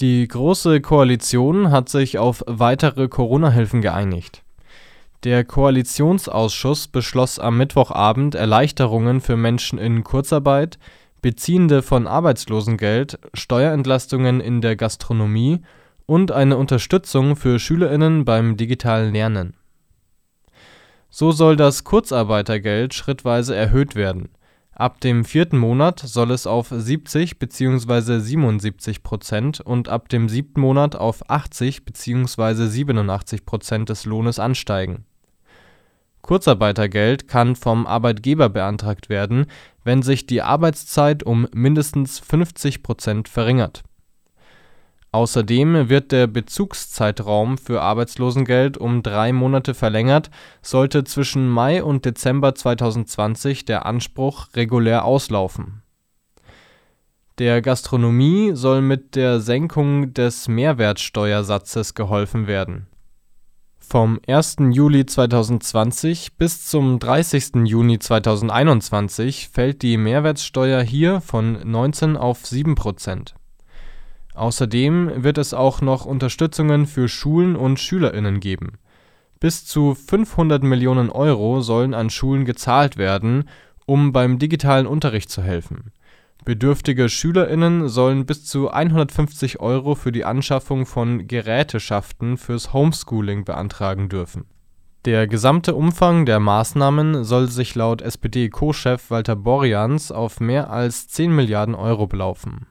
Die Große Koalition hat sich auf weitere Corona-Hilfen geeinigt. Der Koalitionsausschuss beschloss am Mittwochabend Erleichterungen für Menschen in Kurzarbeit, Beziehende von Arbeitslosengeld, Steuerentlastungen in der Gastronomie und eine Unterstützung für SchülerInnen beim digitalen Lernen. So soll das Kurzarbeitergeld schrittweise erhöht werden Ab dem vierten Monat soll es auf 70 bzw. 77 Prozent und ab dem siebten Monat auf 80 bzw. 87 Prozent des Lohnes ansteigen. Kurzarbeitergeld kann vom Arbeitgeber beantragt werden, wenn sich die Arbeitszeit um mindestens 50 Prozent verringert Außerdem wird der Bezugszeitraum für Arbeitslosengeld um drei Monate verlängert, sollte zwischen Mai und Dezember 2020 der Anspruch regulär auslaufen. Der Gastronomie soll mit der Senkung des Mehrwertsteuersatzes geholfen werden. Vom 1. Juli 2020 bis zum 30. Juni 2021 fällt die Mehrwertsteuer hier von 19 auf 7 Prozent Außerdem wird es auch noch Unterstützungen für Schulen und SchülerInnen geben. Bis zu 500 Millionen Euro sollen an Schulen gezahlt werden, um beim digitalen Unterricht zu helfen. Bedürftige SchülerInnen sollen bis zu 150 Euro für die Anschaffung von Geräteschaften fürs Homeschooling beantragen dürfen. Der gesamte Umfang der Maßnahmen soll sich laut SPD-Co-Chef Walter Borjans auf mehr als 10 Milliarden Euro belaufen